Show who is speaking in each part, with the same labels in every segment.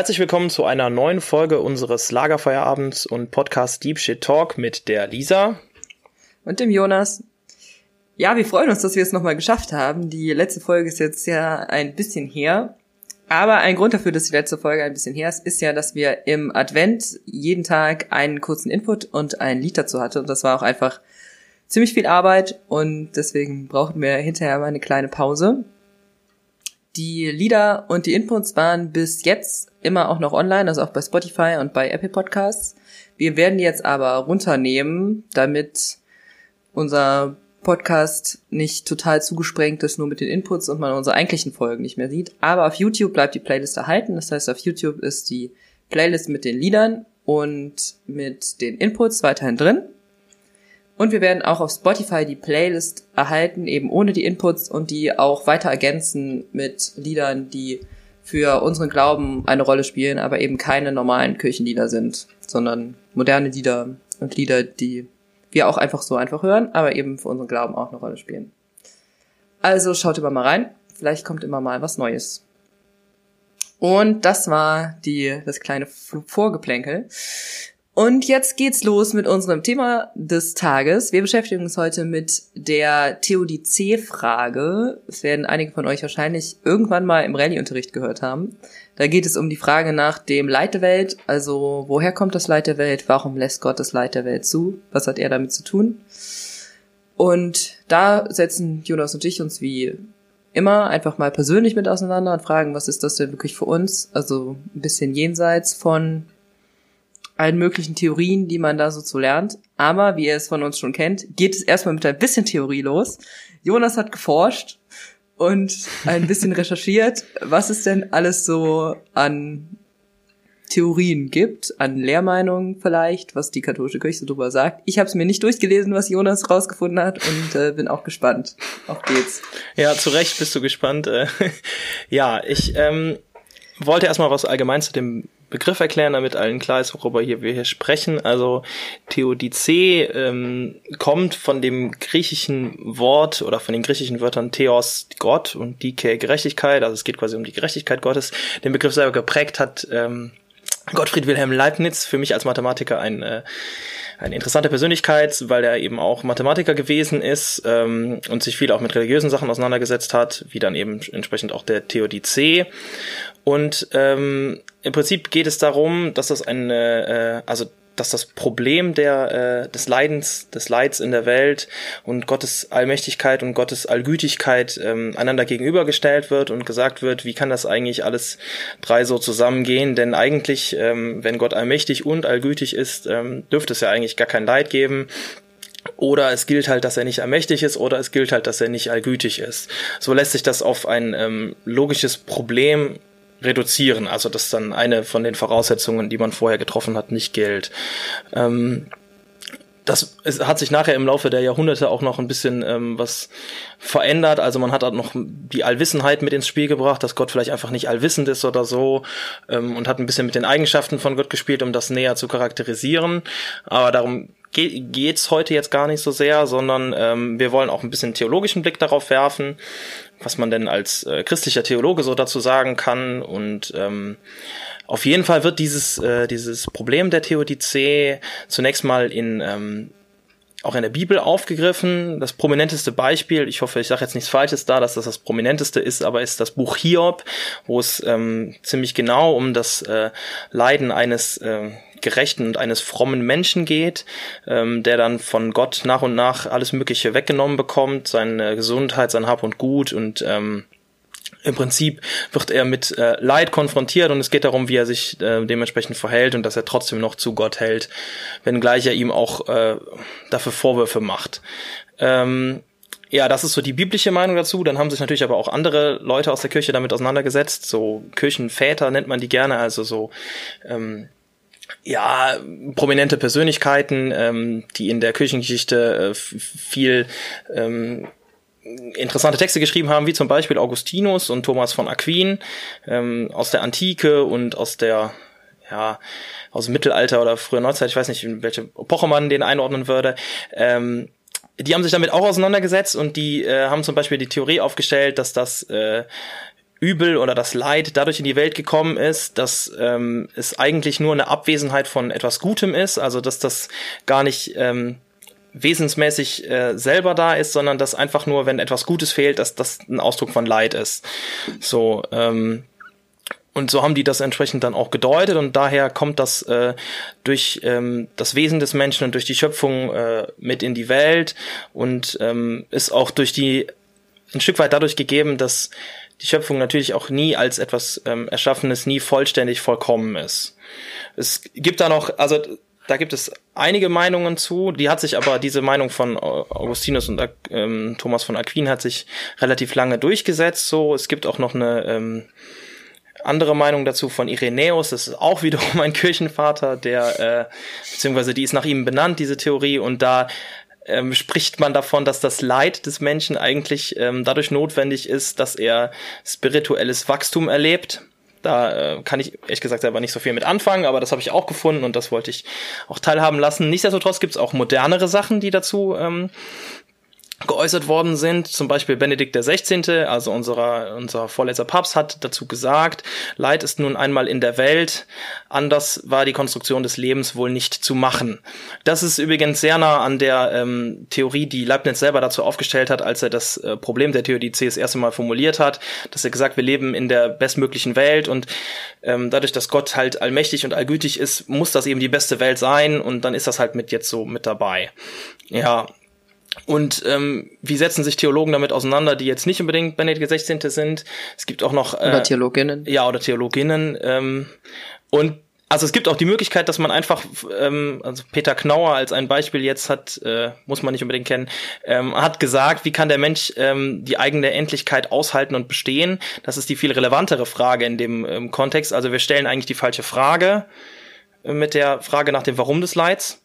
Speaker 1: Herzlich willkommen zu einer neuen Folge unseres Lagerfeierabends und Podcast Deep Shit Talk mit der Lisa.
Speaker 2: Und dem Jonas. Ja, wir freuen uns, dass wir es nochmal geschafft haben. Die letzte Folge ist jetzt ja ein bisschen her. Aber ein Grund dafür, dass die letzte Folge ein bisschen her ist, ist ja, dass wir im Advent jeden Tag einen kurzen Input und ein Lied dazu hatte. Und das war auch einfach ziemlich viel Arbeit und deswegen brauchten wir hinterher mal eine kleine Pause. Die Lieder und die Inputs waren bis jetzt immer auch noch online, also auch bei Spotify und bei Apple Podcasts. Wir werden die jetzt aber runternehmen, damit unser Podcast nicht total zugesprengt ist, nur mit den Inputs und man unsere eigentlichen Folgen nicht mehr sieht. Aber auf YouTube bleibt die Playlist erhalten. Das heißt, auf YouTube ist die Playlist mit den Liedern und mit den Inputs weiterhin drin. Und wir werden auch auf Spotify die Playlist erhalten, eben ohne die Inputs und die auch weiter ergänzen mit Liedern, die für unseren Glauben eine Rolle spielen, aber eben keine normalen Kirchenlieder sind, sondern moderne Lieder und Lieder, die wir auch einfach so einfach hören, aber eben für unseren Glauben auch eine Rolle spielen. Also schaut immer mal rein, vielleicht kommt immer mal was Neues. Und das war die, das kleine Vorgeplänkel. Und jetzt geht's los mit unserem Thema des Tages. Wir beschäftigen uns heute mit der Theodizee-Frage. Das werden einige von euch wahrscheinlich irgendwann mal im Rallye-Unterricht gehört haben. Da geht es um die Frage nach dem Leid der Welt. Also, woher kommt das Leid der Welt? Warum lässt Gott das Leid der Welt zu? Was hat er damit zu tun? Und da setzen Jonas und ich uns wie immer einfach mal persönlich mit auseinander und fragen, was ist das denn wirklich für uns? Also ein bisschen jenseits von allen möglichen Theorien, die man da so zu lernt. Aber wie ihr es von uns schon kennt, geht es erstmal mit ein bisschen Theorie los. Jonas hat geforscht und ein bisschen recherchiert, was es denn alles so an Theorien gibt, an Lehrmeinungen vielleicht, was die katholische Kirche so drüber sagt. Ich habe es mir nicht durchgelesen, was Jonas rausgefunden hat und äh, bin auch gespannt. Auf geht's.
Speaker 1: Ja, zu Recht bist du gespannt. Äh, ja, ich ähm, wollte erstmal was allgemein zu dem Begriff erklären, damit allen klar ist, worüber hier wir hier sprechen. Also Theodizee ähm, kommt von dem griechischen Wort oder von den griechischen Wörtern Theos Gott und Dike Gerechtigkeit. Also es geht quasi um die Gerechtigkeit Gottes. Den Begriff selber geprägt hat ähm, Gottfried Wilhelm Leibniz. Für mich als Mathematiker ein äh, eine interessante Persönlichkeit, weil er eben auch Mathematiker gewesen ist ähm, und sich viel auch mit religiösen Sachen auseinandergesetzt hat, wie dann eben entsprechend auch der Theodizee. Und ähm, im Prinzip geht es darum, dass das eine, äh, also dass das Problem der, äh, des Leidens, des Leids in der Welt und Gottes Allmächtigkeit und Gottes Allgütigkeit ähm, einander gegenübergestellt wird und gesagt wird, wie kann das eigentlich alles drei so zusammengehen? Denn eigentlich, ähm, wenn Gott allmächtig und allgütig ist, ähm, dürfte es ja eigentlich gar kein Leid geben. Oder es gilt halt, dass er nicht allmächtig ist, oder es gilt halt, dass er nicht allgütig ist. So lässt sich das auf ein ähm, logisches Problem reduzieren, also dass dann eine von den Voraussetzungen, die man vorher getroffen hat, nicht gilt. Ähm, das es hat sich nachher im Laufe der Jahrhunderte auch noch ein bisschen ähm, was verändert. Also man hat auch noch die Allwissenheit mit ins Spiel gebracht, dass Gott vielleicht einfach nicht allwissend ist oder so ähm, und hat ein bisschen mit den Eigenschaften von Gott gespielt, um das näher zu charakterisieren. Aber darum geht geht's heute jetzt gar nicht so sehr, sondern ähm, wir wollen auch ein bisschen theologischen Blick darauf werfen was man denn als äh, christlicher Theologe so dazu sagen kann. Und ähm, auf jeden Fall wird dieses, äh, dieses Problem der Theodizee zunächst mal in ähm, auch in der Bibel aufgegriffen. Das prominenteste Beispiel, ich hoffe, ich sage jetzt nichts Falsches da, dass das das prominenteste ist, aber ist das Buch Hiob, wo es ähm, ziemlich genau um das äh, Leiden eines äh, gerechten und eines frommen Menschen geht, ähm, der dann von Gott nach und nach alles Mögliche weggenommen bekommt, seine Gesundheit, sein Hab und Gut und ähm, im Prinzip wird er mit äh, Leid konfrontiert und es geht darum, wie er sich äh, dementsprechend verhält und dass er trotzdem noch zu Gott hält, wenngleich er ihm auch äh, dafür Vorwürfe macht. Ähm, ja, das ist so die biblische Meinung dazu. Dann haben sich natürlich aber auch andere Leute aus der Kirche damit auseinandergesetzt. So Kirchenväter nennt man die gerne, also so ähm, ja, prominente Persönlichkeiten, ähm, die in der Kirchengeschichte äh, viel ähm, interessante Texte geschrieben haben, wie zum Beispiel Augustinus und Thomas von Aquin ähm, aus der Antike und aus der ja aus dem Mittelalter oder früher Neuzeit, ich weiß nicht, in welche Epoche man den einordnen würde. Ähm, die haben sich damit auch auseinandergesetzt und die äh, haben zum Beispiel die Theorie aufgestellt, dass das äh, Übel oder das Leid dadurch in die Welt gekommen ist, dass ähm, es eigentlich nur eine Abwesenheit von etwas Gutem ist, also dass das gar nicht ähm, wesensmäßig äh, selber da ist, sondern dass einfach nur, wenn etwas Gutes fehlt, dass das ein Ausdruck von Leid ist. So, ähm, und so haben die das entsprechend dann auch gedeutet und daher kommt das äh, durch ähm, das Wesen des Menschen und durch die Schöpfung äh, mit in die Welt und ähm, ist auch durch die ein Stück weit dadurch gegeben, dass die Schöpfung natürlich auch nie als etwas ähm, Erschaffenes nie vollständig vollkommen ist. Es gibt da noch, also da gibt es einige Meinungen zu, die hat sich aber, diese Meinung von Augustinus und ähm, Thomas von Aquin hat sich relativ lange durchgesetzt. So, es gibt auch noch eine ähm, andere Meinung dazu von Irenäus, das ist auch wiederum ein Kirchenvater, der, äh, beziehungsweise die ist nach ihm benannt, diese Theorie, und da ähm, spricht man davon, dass das Leid des Menschen eigentlich ähm, dadurch notwendig ist, dass er spirituelles Wachstum erlebt. Da äh, kann ich ehrlich gesagt selber nicht so viel mit anfangen, aber das habe ich auch gefunden und das wollte ich auch teilhaben lassen. Nichtsdestotrotz gibt es auch modernere Sachen, die dazu ähm, geäußert worden sind. Zum Beispiel Benedikt 16., also unserer, unser vorletzter Papst, hat dazu gesagt, Leid ist nun einmal in der Welt, anders war die Konstruktion des Lebens wohl nicht zu machen. Das ist übrigens sehr nah an der ähm, Theorie, die Leibniz selber dazu aufgestellt hat, als er das äh, Problem der Theodizee das erste Mal formuliert hat, dass er gesagt, wir leben in der bestmöglichen Welt und ähm, dadurch, dass Gott halt allmächtig und allgütig ist, muss das eben die beste Welt sein und dann ist das halt mit jetzt so mit dabei. Ja, und ähm, wie setzen sich Theologen damit auseinander, die jetzt nicht unbedingt Benedikt XVI. sind? Es gibt auch noch
Speaker 2: äh, oder Theologinnen.
Speaker 1: Ja, oder Theologinnen. Ähm, und also es gibt auch die Möglichkeit, dass man einfach, ähm, also Peter Knauer als ein Beispiel jetzt hat, äh, muss man nicht unbedingt kennen, ähm, hat gesagt, wie kann der Mensch ähm, die eigene Endlichkeit aushalten und bestehen? Das ist die viel relevantere Frage in dem ähm, Kontext. Also wir stellen eigentlich die falsche Frage äh, mit der Frage nach dem Warum des Leids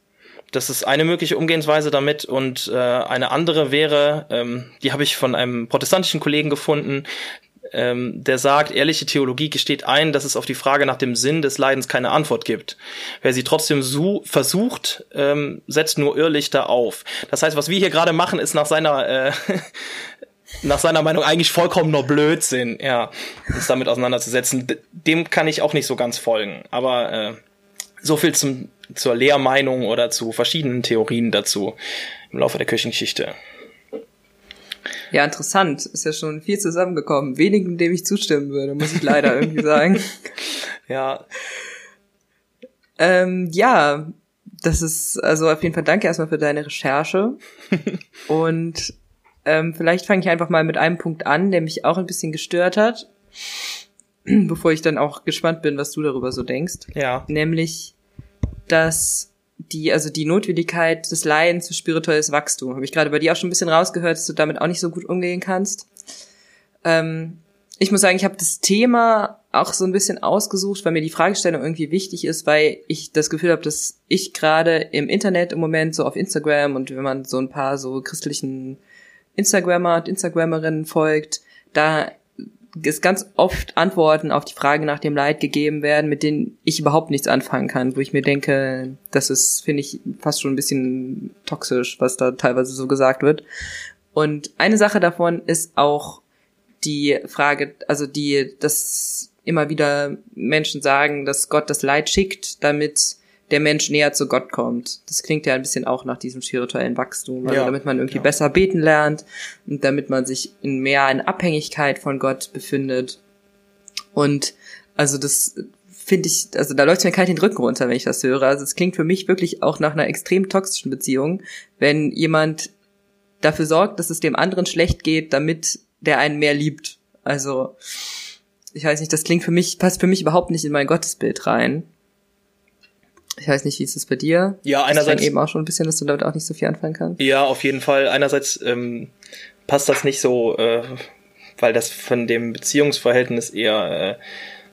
Speaker 1: das ist eine mögliche Umgehensweise damit und äh, eine andere wäre, ähm, die habe ich von einem protestantischen Kollegen gefunden, ähm, der sagt, ehrliche Theologie gesteht ein, dass es auf die Frage nach dem Sinn des Leidens keine Antwort gibt. Wer sie trotzdem so versucht, ähm, setzt nur Irrlichter auf. Das heißt, was wir hier gerade machen, ist nach seiner äh, nach seiner Meinung eigentlich vollkommener Blödsinn, ja, uns damit auseinanderzusetzen. Dem kann ich auch nicht so ganz folgen. Aber äh, so viel zum, zur Lehrmeinung oder zu verschiedenen Theorien dazu im Laufe der Kirchengeschichte.
Speaker 2: Ja, interessant. Ist ja schon viel zusammengekommen. Wenigen, dem ich zustimmen würde, muss ich leider irgendwie sagen.
Speaker 1: Ja.
Speaker 2: Ähm, ja, das ist, also auf jeden Fall danke erstmal für deine Recherche. Und ähm, vielleicht fange ich einfach mal mit einem Punkt an, der mich auch ein bisschen gestört hat. Bevor ich dann auch gespannt bin, was du darüber so denkst.
Speaker 1: Ja.
Speaker 2: Nämlich dass die, also die Notwendigkeit des Leidens für spirituelles Wachstum. Habe ich gerade bei dir auch schon ein bisschen rausgehört, dass du damit auch nicht so gut umgehen kannst. Ähm, ich muss sagen, ich habe das Thema auch so ein bisschen ausgesucht, weil mir die Fragestellung irgendwie wichtig ist, weil ich das Gefühl habe, dass ich gerade im Internet im Moment so auf Instagram und wenn man so ein paar so christlichen Instagrammer und Instagrammerinnen folgt, da es ganz oft Antworten auf die Frage nach dem Leid gegeben werden, mit denen ich überhaupt nichts anfangen kann, wo ich mir denke, das ist, finde ich, fast schon ein bisschen toxisch, was da teilweise so gesagt wird. Und eine Sache davon ist auch die Frage, also die, dass immer wieder Menschen sagen, dass Gott das Leid schickt, damit der Mensch näher zu Gott kommt. Das klingt ja ein bisschen auch nach diesem spirituellen Wachstum. Also ja, damit man irgendwie ja. besser beten lernt und damit man sich in mehr in Abhängigkeit von Gott befindet. Und also das finde ich, also da läuft mir kalt den Rücken runter, wenn ich das höre. Also es klingt für mich wirklich auch nach einer extrem toxischen Beziehung, wenn jemand dafür sorgt, dass es dem anderen schlecht geht, damit der einen mehr liebt. Also ich weiß nicht, das klingt für mich, passt für mich überhaupt nicht in mein Gottesbild rein. Ich weiß nicht, wie ist es bei dir?
Speaker 1: Ja, einerseits
Speaker 2: eben auch schon ein bisschen, dass du damit auch nicht so viel anfangen kannst.
Speaker 1: Ja, auf jeden Fall. Einerseits ähm, passt das nicht so, äh, weil das von dem Beziehungsverhältnis eher äh,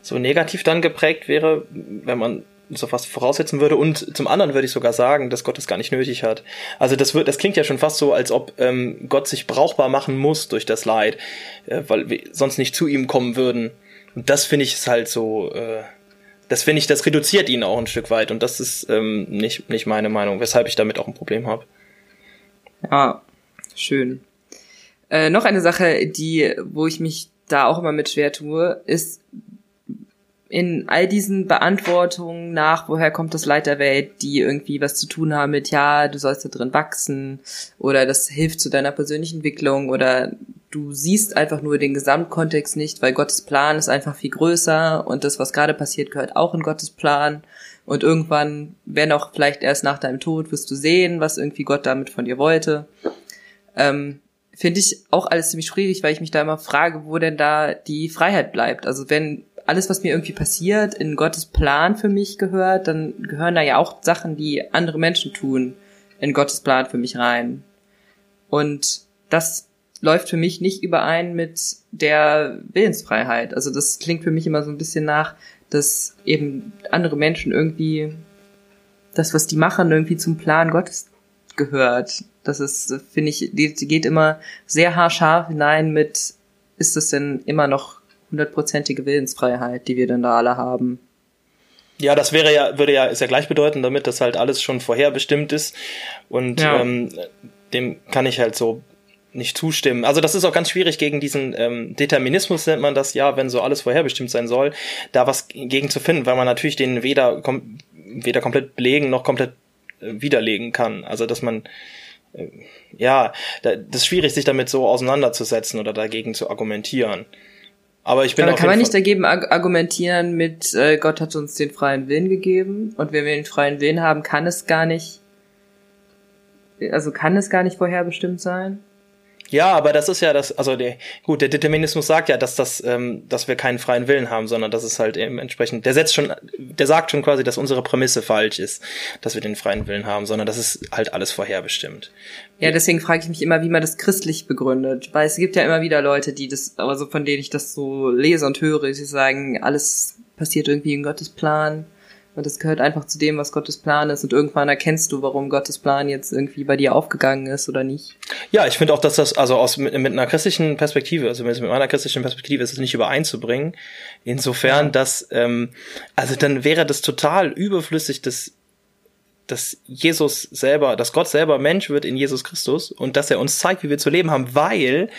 Speaker 1: so negativ dann geprägt wäre, wenn man so fast voraussetzen würde. Und zum anderen würde ich sogar sagen, dass Gott es gar nicht nötig hat. Also das wird, das klingt ja schon fast so, als ob ähm, Gott sich brauchbar machen muss durch das Leid, äh, weil wir sonst nicht zu ihm kommen würden. Und das finde ich ist halt so. Äh, das finde ich, das reduziert ihn auch ein Stück weit und das ist ähm, nicht, nicht meine Meinung, weshalb ich damit auch ein Problem habe.
Speaker 2: Ja, schön. Äh, noch eine Sache, die, wo ich mich da auch immer mit schwer tue, ist in all diesen Beantwortungen nach, woher kommt das Leid der Welt, die irgendwie was zu tun haben mit, ja, du sollst da drin wachsen oder das hilft zu deiner persönlichen Entwicklung oder du siehst einfach nur den Gesamtkontext nicht, weil Gottes Plan ist einfach viel größer und das, was gerade passiert, gehört auch in Gottes Plan. Und irgendwann, wenn auch vielleicht erst nach deinem Tod, wirst du sehen, was irgendwie Gott damit von dir wollte. Ähm, Finde ich auch alles ziemlich schwierig, weil ich mich da immer frage, wo denn da die Freiheit bleibt. Also wenn alles, was mir irgendwie passiert, in Gottes Plan für mich gehört, dann gehören da ja auch Sachen, die andere Menschen tun, in Gottes Plan für mich rein. Und das läuft für mich nicht überein mit der Willensfreiheit. Also das klingt für mich immer so ein bisschen nach, dass eben andere Menschen irgendwie das, was die machen, irgendwie zum Plan Gottes gehört. Das ist, finde ich, die, die geht immer sehr haarscharf hinein mit, ist es denn immer noch hundertprozentige Willensfreiheit, die wir dann da alle haben.
Speaker 1: Ja, das wäre ja, würde ja, ist ja gleichbedeutend damit, dass halt alles schon vorherbestimmt ist. Und ja. ähm, dem kann ich halt so nicht zustimmen. Also das ist auch ganz schwierig gegen diesen ähm, Determinismus nennt man das ja, wenn so alles vorherbestimmt sein soll, da was gegen zu finden, weil man natürlich den weder kom weder komplett belegen noch komplett äh, widerlegen kann. Also dass man äh, ja, da, das ist schwierig, sich damit so auseinanderzusetzen oder dagegen zu argumentieren. Aber ich bin
Speaker 2: Aber kann man nicht dagegen argumentieren mit äh, Gott hat uns den freien Willen gegeben und wenn wir den freien Willen haben, kann es gar nicht also kann es gar nicht vorherbestimmt sein?
Speaker 1: Ja, aber das ist ja das, also der, gut, der Determinismus sagt ja, dass das, ähm, dass wir keinen freien Willen haben, sondern dass es halt eben entsprechend, der setzt schon, der sagt schon quasi, dass unsere Prämisse falsch ist, dass wir den freien Willen haben, sondern das ist halt alles vorherbestimmt.
Speaker 2: Ja, deswegen frage ich mich immer, wie man das christlich begründet, weil es gibt ja immer wieder Leute, die das, also von denen ich das so lese und höre, die sagen, alles passiert irgendwie in Gottes Plan und das gehört einfach zu dem, was Gottes Plan ist. Und irgendwann erkennst du, warum Gottes Plan jetzt irgendwie bei dir aufgegangen ist oder nicht.
Speaker 1: Ja, ich finde auch, dass das, also aus mit, mit, einer christlichen Perspektive, also mit, meiner christlichen Perspektive ist es nicht übereinzubringen. Insofern, ja. dass, ähm, also dann wäre das total überflüssig, dass dass Jesus selber, dass Gott selber Mensch wird in Jesus Christus und dass er uns zeigt, wie wir zu leben haben, weil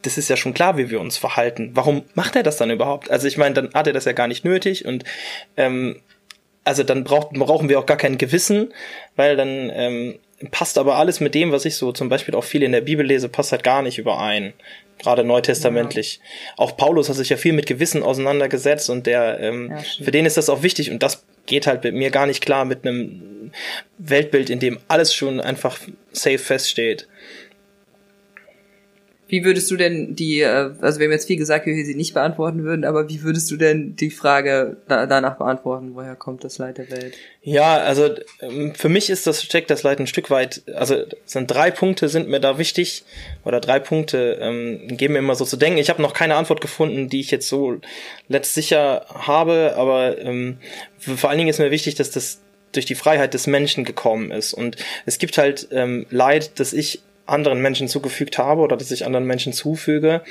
Speaker 1: das ist ja schon klar, wie wir uns verhalten. Warum macht er das dann überhaupt? Also ich meine, dann hat er das ja gar nicht nötig und ähm, also dann braucht, brauchen wir auch gar kein Gewissen, weil dann ähm, passt aber alles mit dem, was ich so zum Beispiel auch viel in der Bibel lese, passt halt gar nicht überein. Gerade neutestamentlich. Ja. Auch Paulus hat sich ja viel mit Gewissen auseinandergesetzt und der, ähm, ja, für den ist das auch wichtig und das geht halt mit mir gar nicht klar mit einem Weltbild, in dem alles schon einfach safe feststeht.
Speaker 2: Wie würdest du denn die, äh, also wir haben jetzt viel gesagt, wie wir sie nicht beantworten würden, aber wie würdest du denn die Frage danach beantworten, woher kommt das Leid der Welt?
Speaker 1: Ja, also ähm, für mich ist das steckt das Leid ein Stück weit, also sind drei Punkte sind mir da wichtig oder drei Punkte ähm, geben mir immer so zu denken. Ich habe noch keine Antwort gefunden, die ich jetzt so letztsicher habe, aber ähm, vor allen Dingen ist mir wichtig, dass das durch die Freiheit des Menschen gekommen ist und es gibt halt ähm, Leid, das ich anderen Menschen zugefügt habe oder dass ich anderen Menschen zufüge.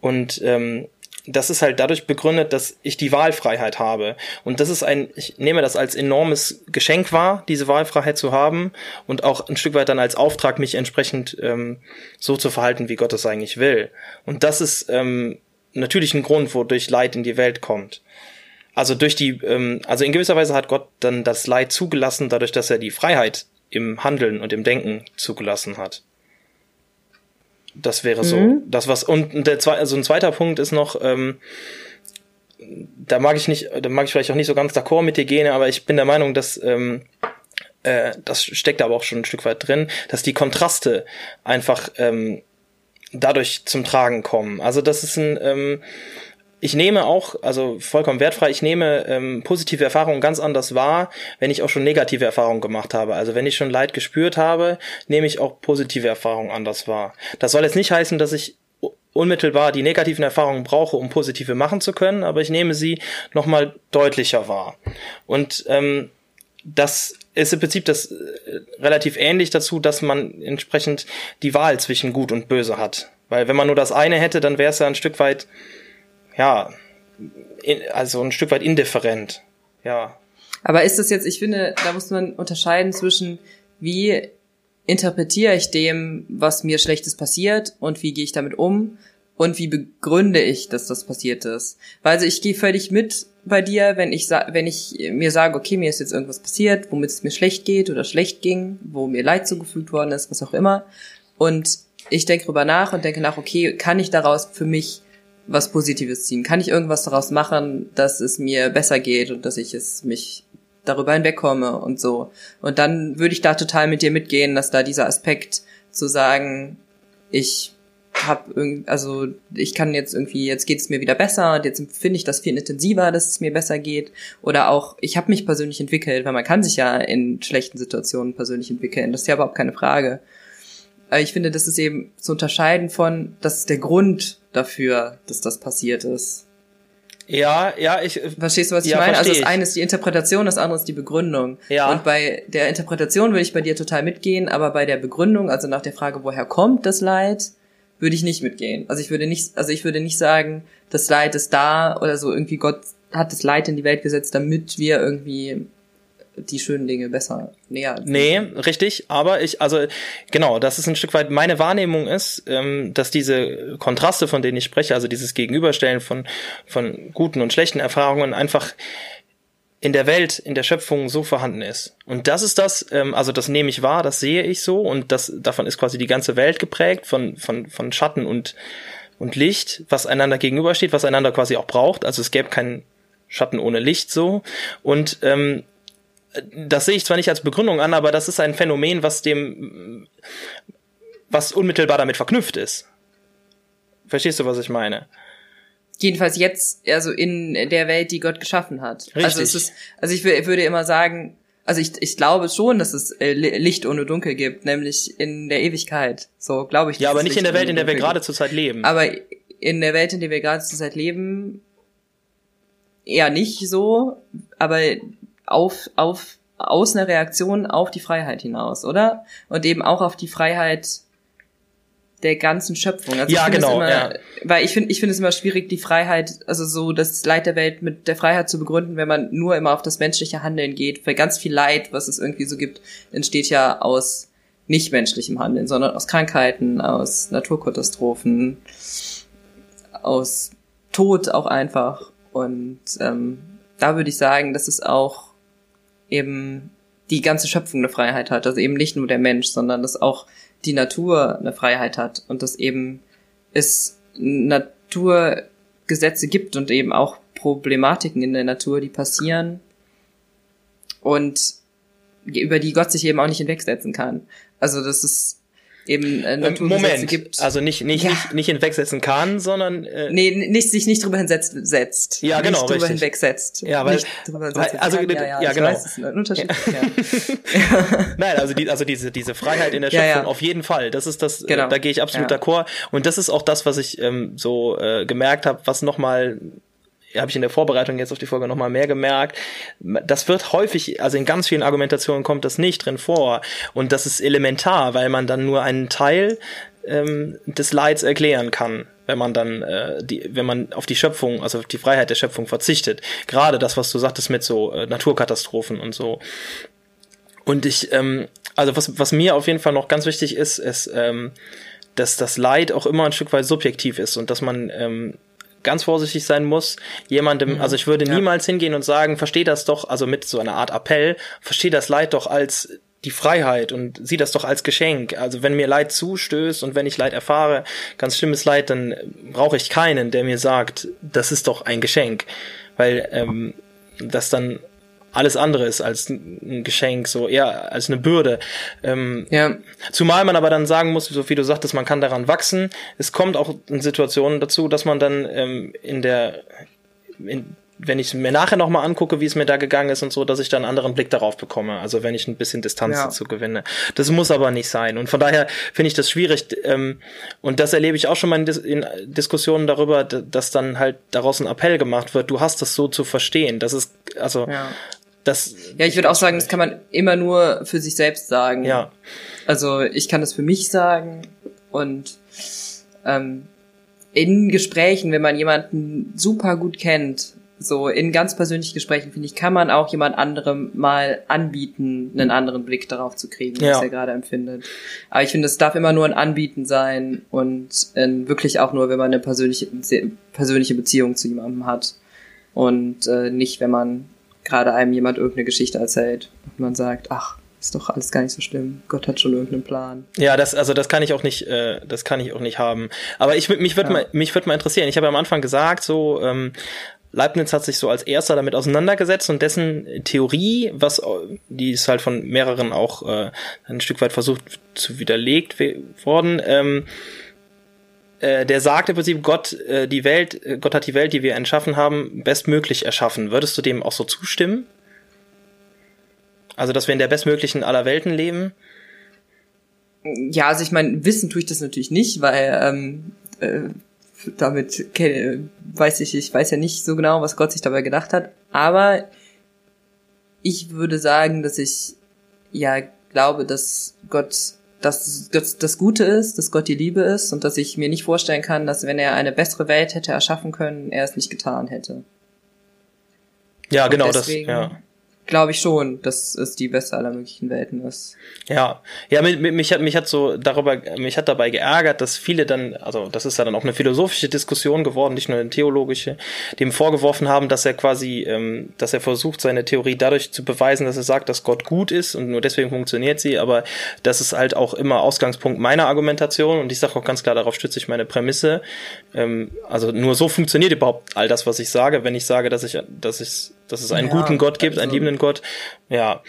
Speaker 1: Und ähm, das ist halt dadurch begründet, dass ich die Wahlfreiheit habe. Und das ist ein, ich nehme das als enormes Geschenk wahr, diese Wahlfreiheit zu haben und auch ein Stück weit dann als Auftrag, mich entsprechend ähm, so zu verhalten, wie Gott es eigentlich will. Und das ist ähm, natürlich ein Grund, wodurch Leid in die Welt kommt. Also durch die, ähm, also in gewisser Weise hat Gott dann das Leid zugelassen, dadurch, dass er die Freiheit im Handeln und im Denken zugelassen hat. Das wäre so. Mhm. Das was und der zwei, also ein zweiter Punkt ist noch, ähm, da mag ich nicht, da mag ich vielleicht auch nicht so ganz d'accord mit dir gehen, aber ich bin der Meinung, dass ähm, äh, das steckt aber auch schon ein Stück weit drin, dass die Kontraste einfach ähm, dadurch zum Tragen kommen. Also das ist ein ähm, ich nehme auch, also vollkommen wertfrei, ich nehme ähm, positive Erfahrungen ganz anders wahr, wenn ich auch schon negative Erfahrungen gemacht habe. Also wenn ich schon Leid gespürt habe, nehme ich auch positive Erfahrungen anders wahr. Das soll jetzt nicht heißen, dass ich unmittelbar die negativen Erfahrungen brauche, um positive machen zu können, aber ich nehme sie nochmal deutlicher wahr. Und ähm, das ist im Prinzip das äh, relativ ähnlich dazu, dass man entsprechend die Wahl zwischen gut und böse hat. Weil wenn man nur das eine hätte, dann wäre es ja ein Stück weit ja, in, also ein Stück weit indifferent, ja.
Speaker 2: Aber ist das jetzt, ich finde, da muss man unterscheiden zwischen, wie interpretiere ich dem, was mir Schlechtes passiert und wie gehe ich damit um und wie begründe ich, dass das passiert ist. Weil also ich gehe völlig mit bei dir, wenn ich wenn ich mir sage, okay, mir ist jetzt irgendwas passiert, womit es mir schlecht geht oder schlecht ging, wo mir Leid zugefügt worden ist, was auch immer. Und ich denke drüber nach und denke nach, okay, kann ich daraus für mich was Positives ziehen? Kann ich irgendwas daraus machen, dass es mir besser geht und dass ich es mich darüber hinwegkomme und so. Und dann würde ich da total mit dir mitgehen, dass da dieser Aspekt zu sagen, ich hab irgendwie, also ich kann jetzt irgendwie, jetzt geht es mir wieder besser und jetzt finde ich das viel intensiver, dass es mir besser geht. Oder auch, ich habe mich persönlich entwickelt, weil man kann sich ja in schlechten Situationen persönlich entwickeln. Das ist ja überhaupt keine Frage. Aber ich finde, das ist eben zu unterscheiden von, das ist der Grund dafür, dass das passiert ist.
Speaker 1: Ja, ja, ich.
Speaker 2: Äh, Verstehst du, was ich ja, meine? Also das eine ist die Interpretation, das andere ist die Begründung. Ja. Und bei der Interpretation würde ich bei dir total mitgehen, aber bei der Begründung, also nach der Frage, woher kommt das Leid, würde ich nicht mitgehen. Also ich würde nicht, also ich würde nicht sagen, das Leid ist da oder so irgendwie Gott hat das Leid in die Welt gesetzt, damit wir irgendwie die schönen Dinge besser näher.
Speaker 1: Nee, richtig, aber ich, also genau, das ist ein Stück weit meine Wahrnehmung ist, ähm, dass diese Kontraste, von denen ich spreche, also dieses Gegenüberstellen von, von guten und schlechten Erfahrungen einfach in der Welt, in der Schöpfung so vorhanden ist. Und das ist das, ähm, also das nehme ich wahr, das sehe ich so und das davon ist quasi die ganze Welt geprägt von von von Schatten und und Licht, was einander gegenübersteht, was einander quasi auch braucht. Also es gäbe keinen Schatten ohne Licht so und ähm, das sehe ich zwar nicht als Begründung an, aber das ist ein Phänomen, was dem, was unmittelbar damit verknüpft ist. Verstehst du, was ich meine?
Speaker 2: Jedenfalls jetzt, also in der Welt, die Gott geschaffen hat. Richtig. Also es ist, also ich würde immer sagen, also ich, ich glaube schon, dass es äh, Licht ohne Dunkel gibt, nämlich in der Ewigkeit. So glaube ich.
Speaker 1: Ja, aber nicht Licht in der Welt, in der wir gerade zurzeit leben.
Speaker 2: Aber in der Welt, in der wir gerade zurzeit leben, eher nicht so. Aber auf, auf, aus einer Reaktion auf die Freiheit hinaus, oder? Und eben auch auf die Freiheit der ganzen Schöpfung.
Speaker 1: Also ja, genau.
Speaker 2: Immer,
Speaker 1: ja.
Speaker 2: Weil ich finde, ich finde es immer schwierig, die Freiheit, also so das Leid der Welt mit der Freiheit zu begründen, wenn man nur immer auf das menschliche Handeln geht. Weil ganz viel Leid, was es irgendwie so gibt, entsteht ja aus nicht menschlichem Handeln, sondern aus Krankheiten, aus Naturkatastrophen, aus Tod auch einfach. Und ähm, da würde ich sagen, dass es auch eben die ganze Schöpfung eine Freiheit hat. Also eben nicht nur der Mensch, sondern dass auch die Natur eine Freiheit hat und dass eben es Naturgesetze gibt und eben auch Problematiken in der Natur, die passieren und über die Gott sich eben auch nicht hinwegsetzen kann. Also das ist eben
Speaker 1: äh, Naturgesetze Moment, gibt. Also nicht nicht, ja. nicht nicht hinwegsetzen kann, sondern äh,
Speaker 2: nee, nicht sich nicht drüber hinsetzt setzt.
Speaker 1: Ja, genau,
Speaker 2: nicht drüber hinwegsetzt.
Speaker 1: Ja, weil, weil also kann. ja, ja, ja genau. Weiß, das ist ein Unterschied. Ja. Nein, also die also diese diese Freiheit in der Schöpfung ja, auf jeden Fall. Das ist das äh, genau. da gehe ich absolut d'accord und das ist auch das, was ich ähm, so äh, gemerkt habe, was noch mal habe ich in der Vorbereitung jetzt auf die Folge nochmal mehr gemerkt. Das wird häufig, also in ganz vielen Argumentationen kommt das nicht drin vor. Und das ist elementar, weil man dann nur einen Teil ähm, des Leids erklären kann, wenn man dann, äh, die, wenn man auf die Schöpfung, also auf die Freiheit der Schöpfung verzichtet. Gerade das, was du sagtest mit so äh, Naturkatastrophen und so. Und ich, ähm, also was, was mir auf jeden Fall noch ganz wichtig ist, ist, ähm, dass das Leid auch immer ein Stück weit subjektiv ist und dass man ähm, ganz vorsichtig sein muss, jemandem, mhm. also ich würde niemals hingehen und sagen, versteh das doch, also mit so einer Art Appell, versteh das Leid doch als die Freiheit und sieh das doch als Geschenk. Also wenn mir Leid zustößt und wenn ich Leid erfahre, ganz schlimmes Leid, dann brauche ich keinen, der mir sagt, das ist doch ein Geschenk. Weil ähm, das dann alles andere ist als ein Geschenk, so eher als eine Bürde. Ähm, ja. Zumal man aber dann sagen muss, so wie du sagtest, man kann daran wachsen. Es kommt auch in Situationen dazu, dass man dann ähm, in der in, wenn ich mir nachher nochmal angucke, wie es mir da gegangen ist und so, dass ich dann einen anderen Blick darauf bekomme. Also wenn ich ein bisschen Distanz ja. dazu gewinne. Das muss aber nicht sein. Und von daher finde ich das schwierig. Ähm, und das erlebe ich auch schon mal in, Dis in, Diskussionen darüber, dass dann halt daraus ein Appell gemacht wird. Du hast das so zu verstehen. Das ist, also, ja. Das.
Speaker 2: Ja, ich würde auch sagen, das kann man immer nur für sich selbst sagen.
Speaker 1: Ja.
Speaker 2: Also ich kann das für mich sagen und ähm, in Gesprächen, wenn man jemanden super gut kennt so in ganz persönlichen Gesprächen, finde ich, kann man auch jemand anderem mal anbieten, einen anderen Blick darauf zu kriegen, ja. was er gerade empfindet. Aber ich finde, es darf immer nur ein Anbieten sein und äh, wirklich auch nur, wenn man eine persönliche, persönliche Beziehung zu jemandem hat. Und äh, nicht, wenn man gerade einem jemand irgendeine Geschichte erzählt und man sagt, ach, ist doch alles gar nicht so schlimm. Gott hat schon irgendeinen Plan.
Speaker 1: Ja, das also das kann ich auch nicht, äh, das kann ich auch nicht haben. Aber ich mich würde ja. mal mich würde mal interessieren. Ich habe am Anfang gesagt, so ähm, Leibniz hat sich so als erster damit auseinandergesetzt und dessen Theorie, was die ist halt von mehreren auch äh, ein Stück weit versucht zu widerlegt worden, ähm, äh, der sagt im Prinzip, Gott, äh, die Welt, äh, Gott hat die Welt, die wir entschaffen haben, bestmöglich erschaffen. Würdest du dem auch so zustimmen? Also, dass wir in der bestmöglichen aller Welten leben?
Speaker 2: Ja, also ich meine, wissen tue ich das natürlich nicht, weil ähm, äh, damit kenne, weiß ich, ich weiß ja nicht so genau, was Gott sich dabei gedacht hat, aber ich würde sagen, dass ich ja glaube, dass Gott dass das, das Gute ist, dass Gott die Liebe ist und dass ich mir nicht vorstellen kann, dass wenn er eine bessere Welt hätte erschaffen können, er es nicht getan hätte.
Speaker 1: Ja, genau, deswegen, das, ja
Speaker 2: glaube ich schon, dass es die beste aller möglichen Welten ist.
Speaker 1: Ja, ja, mich, mich hat mich hat so darüber, mich hat dabei geärgert, dass viele dann, also das ist ja dann auch eine philosophische Diskussion geworden, nicht nur eine theologische, dem vorgeworfen haben, dass er quasi, ähm, dass er versucht, seine Theorie dadurch zu beweisen, dass er sagt, dass Gott gut ist und nur deswegen funktioniert sie, aber das ist halt auch immer Ausgangspunkt meiner Argumentation und ich sage auch ganz klar, darauf stütze ich meine Prämisse. Ähm, also nur so funktioniert überhaupt all das, was ich sage, wenn ich sage, dass ich, dass ich dass es einen ja, guten Gott gibt, also, einen liebenden Gott. Ja.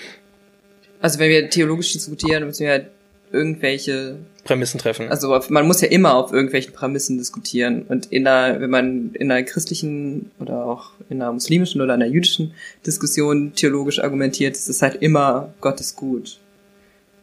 Speaker 2: Also wenn wir theologisch diskutieren, müssen wir halt irgendwelche
Speaker 1: Prämissen treffen.
Speaker 2: Also man muss ja immer auf irgendwelchen Prämissen diskutieren. Und in einer, wenn man in einer christlichen oder auch in einer muslimischen oder einer jüdischen Diskussion theologisch argumentiert, ist es halt immer Gott ist gut.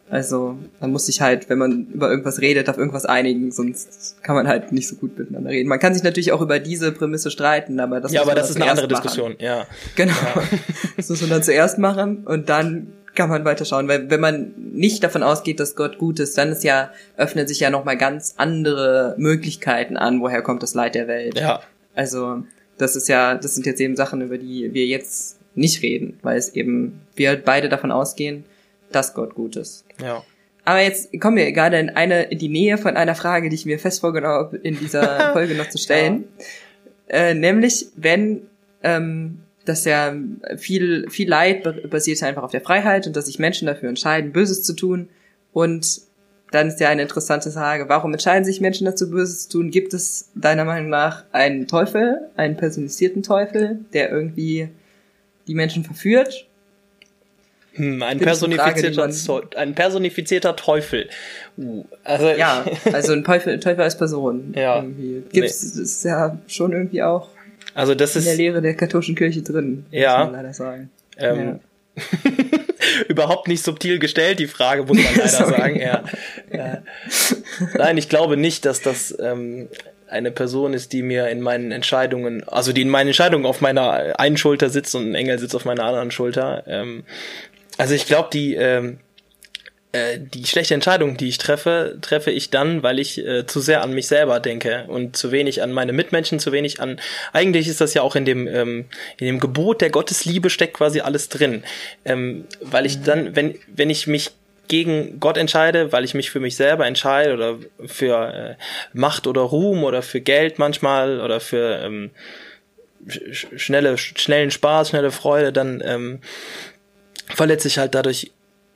Speaker 2: Also man muss sich halt, wenn man über irgendwas redet, auf irgendwas einigen, sonst kann man halt nicht so gut miteinander reden. Man kann sich natürlich auch über diese Prämisse streiten, aber das
Speaker 1: ja, aber das ist eine andere machen. Diskussion. Ja,
Speaker 2: genau. Ja. Das muss man dann zuerst machen und dann kann man weiterschauen, weil wenn man nicht davon ausgeht, dass Gott gut ist, dann ist ja öffnen sich ja noch mal ganz andere Möglichkeiten an, woher kommt das Leid der Welt.
Speaker 1: Ja.
Speaker 2: Also das ist ja, das sind jetzt eben Sachen, über die wir jetzt nicht reden, weil es eben wir beide davon ausgehen dass Gott gut ist.
Speaker 1: Ja.
Speaker 2: Aber jetzt kommen wir gerade in eine, in die Nähe von einer Frage, die ich mir fest vorgenommen habe, in dieser Folge noch zu stellen. Ja. Äh, nämlich, wenn ähm, dass ja viel, viel Leid basiert einfach auf der Freiheit und dass sich Menschen dafür entscheiden, Böses zu tun. Und dann ist ja eine interessante Frage, warum entscheiden sich Menschen dazu, Böses zu tun? Gibt es deiner Meinung nach einen Teufel, einen personalisierten Teufel, der irgendwie die Menschen verführt?
Speaker 1: Hm, ein, personifizierter, Frage, ein personifizierter Teufel.
Speaker 2: Uh, also ja, also ein Teufel, Teufel als Person.
Speaker 1: Ja.
Speaker 2: Gibt es nee. ist ja schon irgendwie auch
Speaker 1: also das
Speaker 2: in
Speaker 1: ist,
Speaker 2: der Lehre der katholischen Kirche drin,
Speaker 1: ja,
Speaker 2: muss man leider sagen.
Speaker 1: Ähm, ja. überhaupt nicht subtil gestellt, die Frage, muss man leider sagen. Ja. ja. Nein, ich glaube nicht, dass das ähm, eine Person ist, die mir in meinen Entscheidungen, also die in meinen Entscheidungen auf meiner einen Schulter sitzt und ein Engel sitzt auf meiner anderen Schulter. Ähm, also ich glaube, die ähm, äh, die schlechte Entscheidung, die ich treffe, treffe ich dann, weil ich äh, zu sehr an mich selber denke und zu wenig an meine Mitmenschen, zu wenig an. Eigentlich ist das ja auch in dem ähm, in dem Gebot der Gottesliebe steckt quasi alles drin, ähm, weil ich dann, wenn wenn ich mich gegen Gott entscheide, weil ich mich für mich selber entscheide oder für äh, Macht oder Ruhm oder für Geld manchmal oder für ähm, schnelle schnellen Spaß, schnelle Freude, dann ähm, verletze ich halt dadurch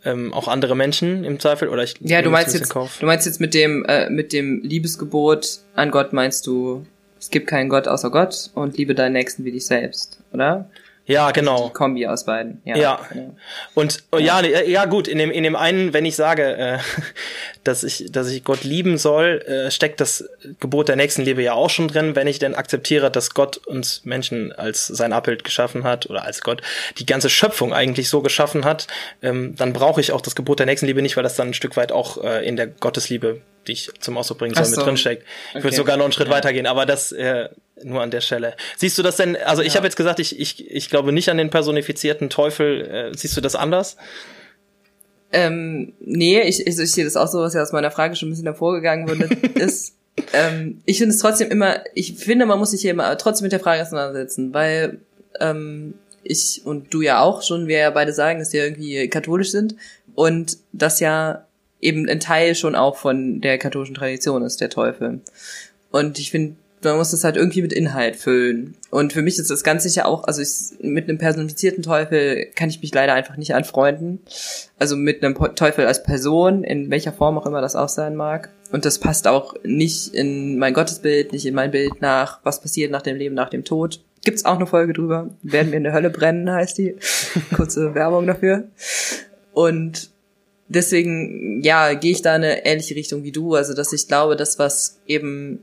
Speaker 1: ähm, auch andere Menschen im Zweifel oder ich
Speaker 2: ja du meinst jetzt du meinst jetzt mit dem äh, mit dem Liebesgebot an Gott meinst du es gibt keinen Gott außer Gott und liebe deinen Nächsten wie dich selbst oder
Speaker 1: ja, genau.
Speaker 2: Die Kombi aus beiden.
Speaker 1: Ja. ja. Genau. Und oh, ja. ja, ja, gut, in dem, in dem einen, wenn ich sage, äh, dass ich, dass ich Gott lieben soll, äh, steckt das Gebot der Nächstenliebe ja auch schon drin, wenn ich denn akzeptiere, dass Gott uns Menschen als sein Abbild geschaffen hat oder als Gott die ganze Schöpfung eigentlich so geschaffen hat, ähm, dann brauche ich auch das Gebot der Nächstenliebe nicht, weil das dann ein Stück weit auch äh, in der Gottesliebe, die ich zum Ausdruck bringen soll, so. mit drin steckt. Ich okay. würde sogar noch einen Schritt ja. weitergehen, aber das äh, nur an der Stelle. Siehst du das denn, also ich ja. habe jetzt gesagt, ich, ich, ich glaube nicht an den personifizierten Teufel. Äh, siehst du das anders?
Speaker 2: Ähm, nee, ich, ich, ich sehe das auch so, was ja aus meiner Frage schon ein bisschen hervorgegangen wurde, ist, ähm, ich finde es trotzdem immer, ich finde, man muss sich hier immer trotzdem mit der Frage auseinandersetzen, weil ähm, ich und du ja auch schon, wir ja beide sagen, dass wir irgendwie katholisch sind und das ja eben ein Teil schon auch von der katholischen Tradition ist, der Teufel. Und ich finde, man muss das halt irgendwie mit Inhalt füllen. Und für mich ist das ganz sicher auch, also ich, mit einem personifizierten Teufel kann ich mich leider einfach nicht anfreunden. Also mit einem Teufel als Person, in welcher Form auch immer das auch sein mag. Und das passt auch nicht in mein Gottesbild, nicht in mein Bild nach, was passiert nach dem Leben, nach dem Tod. Gibt's auch eine Folge drüber. Werden wir in der Hölle brennen, heißt die. Kurze Werbung dafür. Und deswegen, ja, gehe ich da eine ähnliche Richtung wie du. Also, dass ich glaube, das, was eben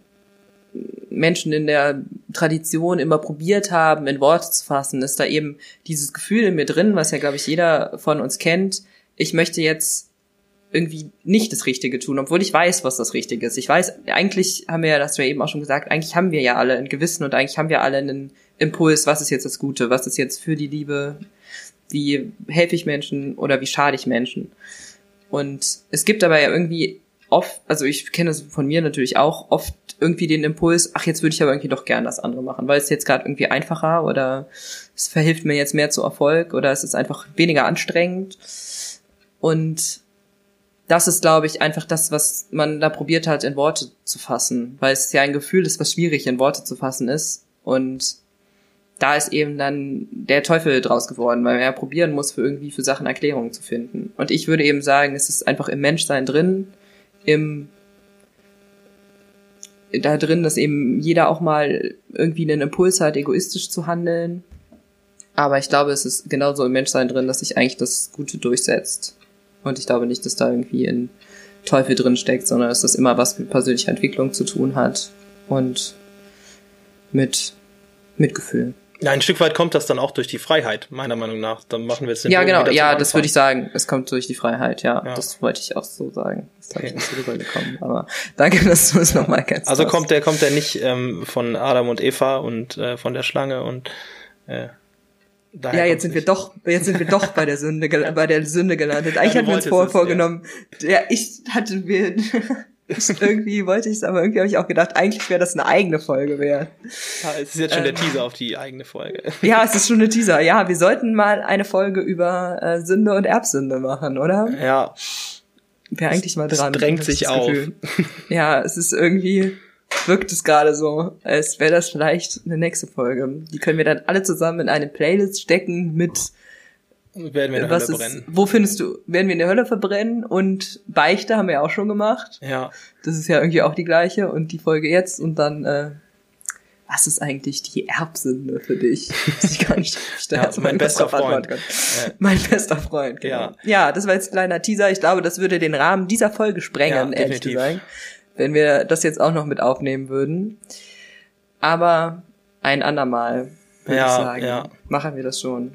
Speaker 2: Menschen in der Tradition immer probiert haben, in Worte zu fassen, ist da eben dieses Gefühl in mir drin, was ja, glaube ich, jeder von uns kennt. Ich möchte jetzt irgendwie nicht das Richtige tun, obwohl ich weiß, was das Richtige ist. Ich weiß, eigentlich haben wir ja, das hast du ja eben auch schon gesagt, eigentlich haben wir ja alle ein Gewissen und eigentlich haben wir alle einen Impuls, was ist jetzt das Gute, was ist jetzt für die Liebe, wie helfe ich Menschen oder wie schade ich Menschen. Und es gibt aber ja irgendwie oft, also ich kenne das von mir natürlich auch, oft irgendwie den Impuls, ach, jetzt würde ich aber irgendwie doch gern das andere machen, weil es jetzt gerade irgendwie einfacher oder es verhilft mir jetzt mehr zu Erfolg oder es ist einfach weniger anstrengend. Und das ist, glaube ich, einfach das, was man da probiert hat, in Worte zu fassen, weil es ja ein Gefühl ist, was schwierig in Worte zu fassen ist. Und da ist eben dann der Teufel draus geworden, weil er probieren muss, für irgendwie für Sachen Erklärungen zu finden. Und ich würde eben sagen, es ist einfach im Menschsein drin, im da drin, dass eben jeder auch mal irgendwie einen Impuls hat, egoistisch zu handeln. Aber ich glaube, es ist genauso im Menschsein drin, dass sich eigentlich das Gute durchsetzt. Und ich glaube nicht, dass da irgendwie ein Teufel drin steckt, sondern dass das immer was mit persönlicher Entwicklung zu tun hat und mit Mitgefühl.
Speaker 1: Ja, ein Stück weit kommt das dann auch durch die Freiheit, meiner Meinung nach. Dann machen wir es
Speaker 2: Ja, genau, ja, das würde ich sagen. Es kommt durch die Freiheit, ja. ja. Das wollte ich auch so sagen. Das habe ich nicht so rübergekommen. Aber danke, dass du es nochmal kennst.
Speaker 1: Also kommt der, kommt der nicht ähm, von Adam und Eva und äh, von der Schlange und äh,
Speaker 2: ja, jetzt sind nicht. wir doch, jetzt sind wir doch bei der Sünde, bei der Sünde gelandet. Eigentlich ja, hatten wir uns vor, vorgenommen. Ja. ja, ich hatte mir, irgendwie wollte ich es, aber irgendwie habe ich auch gedacht, eigentlich wäre das eine eigene Folge wert.
Speaker 1: Ja, es ist jetzt schon ähm, der Teaser auf die eigene Folge.
Speaker 2: Ja, es ist schon eine Teaser. Ja, wir sollten mal eine Folge über äh, Sünde und Erbsünde machen, oder?
Speaker 1: Ja.
Speaker 2: Wäre eigentlich mal dran.
Speaker 1: Es drängt sich auf.
Speaker 2: Ja, es ist irgendwie, wirkt es gerade so, als wäre das vielleicht eine nächste Folge. Die können wir dann alle zusammen in eine Playlist stecken mit
Speaker 1: werden wir in der Was Hölle brennen.
Speaker 2: wo findest du, werden wir in der Hölle verbrennen und Beichte haben wir auch schon gemacht.
Speaker 1: Ja.
Speaker 2: Das ist ja irgendwie auch die gleiche und die Folge jetzt und dann, äh, was ist eigentlich die Erbsünde für dich? Das ich gar nicht
Speaker 1: ja, also mein bester Freund. Ja.
Speaker 2: Mein bester Freund, genau. Ja. ja, das war jetzt ein kleiner Teaser. Ich glaube, das würde den Rahmen dieser Folge sprengen, ja, ehrlich gesagt. Wenn wir das jetzt auch noch mit aufnehmen würden. Aber ein andermal, würde ja, ich sagen. Ja. Machen wir das schon.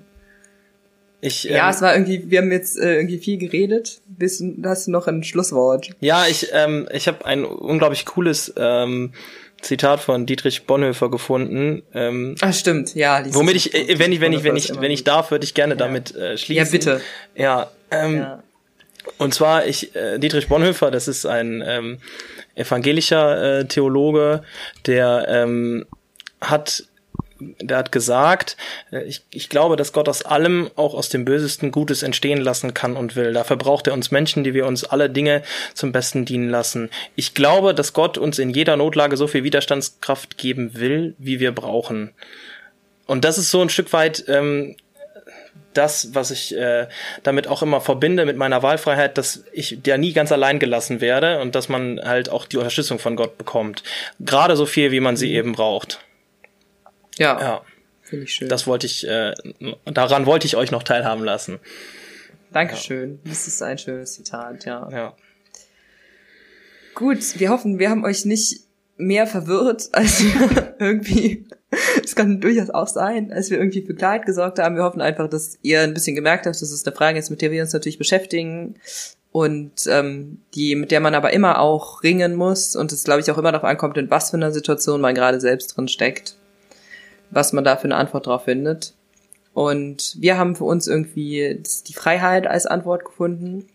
Speaker 2: Ich, ähm, ja, es war irgendwie, wir haben jetzt äh, irgendwie viel geredet. Bist, hast du noch ein Schlusswort?
Speaker 1: Ja, ich, ähm, ich habe ein unglaublich cooles ähm, Zitat von Dietrich Bonhoeffer gefunden. Ähm,
Speaker 2: Ach stimmt, ja.
Speaker 1: Womit ich, äh, wenn ich, wenn ich, wenn ich, wenn ich darf, würde ich gerne ja. damit äh, schließen.
Speaker 2: Ja, bitte.
Speaker 1: Ja, ähm, ja. Und zwar, ich, äh, Dietrich Bonhoeffer, das ist ein ähm, evangelischer äh, Theologe, der ähm, hat der hat gesagt, äh, ich, ich glaube, dass Gott aus allem, auch aus dem Bösesten, Gutes entstehen lassen kann und will. Dafür braucht er uns Menschen, die wir uns alle Dinge zum Besten dienen lassen. Ich glaube, dass Gott uns in jeder Notlage so viel Widerstandskraft geben will, wie wir brauchen. Und das ist so ein Stück weit ähm, das, was ich äh, damit auch immer verbinde mit meiner Wahlfreiheit, dass ich ja nie ganz allein gelassen werde und dass man halt auch die Unterstützung von Gott bekommt. Gerade so viel, wie man sie mhm. eben braucht.
Speaker 2: Ja. ja. Finde ich schön.
Speaker 1: Das wollte ich, äh, daran wollte ich euch noch teilhaben lassen.
Speaker 2: Dankeschön. Ja. Das ist ein schönes Zitat, ja.
Speaker 1: Ja.
Speaker 2: Gut, wir hoffen, wir haben euch nicht mehr verwirrt, als wir irgendwie, es kann durchaus auch sein, als wir irgendwie für Klarheit gesorgt haben. Wir hoffen einfach, dass ihr ein bisschen gemerkt habt, dass es eine Frage ist, mit der wir uns natürlich beschäftigen und ähm, die, mit der man aber immer auch ringen muss und es, glaube ich, auch immer darauf ankommt, in was für einer Situation man gerade selbst drin steckt was man da für eine Antwort drauf findet. Und wir haben für uns irgendwie die Freiheit als Antwort gefunden,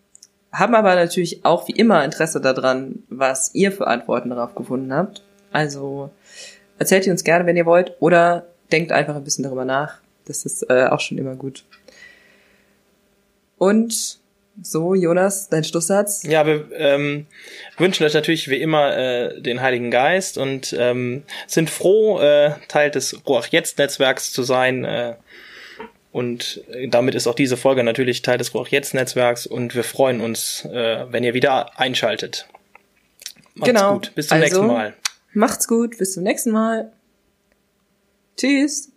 Speaker 2: haben aber natürlich auch wie immer Interesse daran, was ihr für Antworten darauf gefunden habt. Also erzählt ihr uns gerne, wenn ihr wollt, oder denkt einfach ein bisschen darüber nach. Das ist äh, auch schon immer gut. Und so, Jonas, dein Schlusssatz?
Speaker 1: Ja, wir ähm, wünschen euch natürlich wie immer äh, den Heiligen Geist und ähm, sind froh, äh, Teil des Ruach Jetzt Netzwerks zu sein. Äh, und damit ist auch diese Folge natürlich Teil des Ruach Jetzt Netzwerks und wir freuen uns, äh, wenn ihr wieder einschaltet.
Speaker 2: Macht's genau.
Speaker 1: gut. Bis zum also, nächsten Mal.
Speaker 2: Macht's gut. Bis zum nächsten Mal. Tschüss.